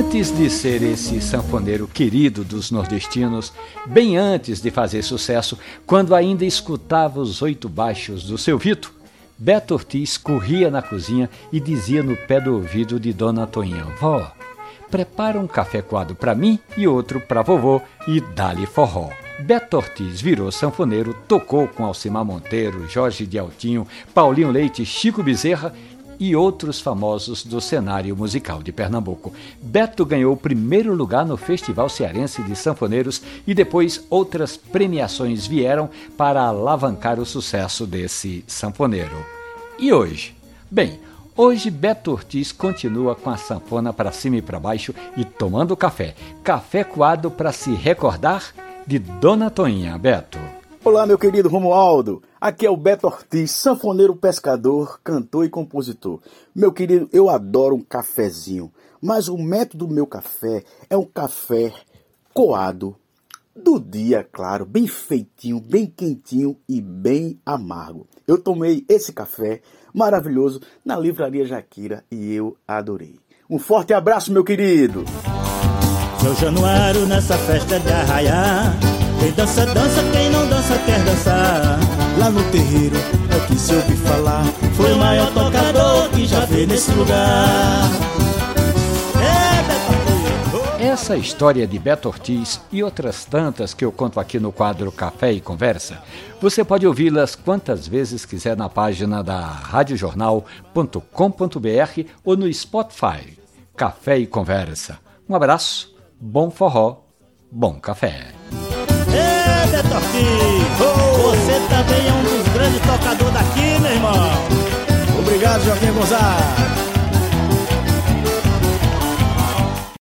Antes de ser esse sanfoneiro querido dos nordestinos, bem antes de fazer sucesso, quando ainda escutava os oito baixos do seu Vito, Beto Ortiz corria na cozinha e dizia no pé do ouvido de Dona Toinha: Vó, prepara um café coado para mim e outro para vovô e dá-lhe forró. Beto Ortiz virou sanfoneiro, tocou com Alcimar Monteiro, Jorge de Altinho, Paulinho Leite, Chico Bezerra e outros famosos do cenário musical de Pernambuco. Beto ganhou o primeiro lugar no Festival Cearense de Sanfoneiros e depois outras premiações vieram para alavancar o sucesso desse sanfoneiro. E hoje? Bem, Hoje Beto Ortiz continua com a sanfona para cima e para baixo e tomando café. Café coado para se recordar de Dona Toinha, Beto. Olá, meu querido Romualdo. Aqui é o Beto Ortiz, sanfoneiro pescador, cantor e compositor. Meu querido, eu adoro um cafezinho, mas o método do meu café é um café coado do dia, claro, bem feitinho, bem quentinho e bem amargo. Eu tomei esse café maravilhoso na livraria Jaquira e eu adorei. Um forte abraço, meu querido. Seu Januário nessa festa de arraiar quem dança, dança, quem não dança quer dançar. Lá no terreiro é que se ouvi falar. Foi o maior tocador que já veio nesse lugar. É, Essa história de Beto Ortiz e outras tantas que eu conto aqui no quadro Café e Conversa, você pode ouvi-las quantas vezes quiser na página da radiojornal.com.br ou no Spotify. Café e Conversa. Um abraço, bom forró, bom café. Ê, Betorquinho, você também é um dos grandes tocadores daqui, meu irmão. Obrigado, Joaquim Gonzaga.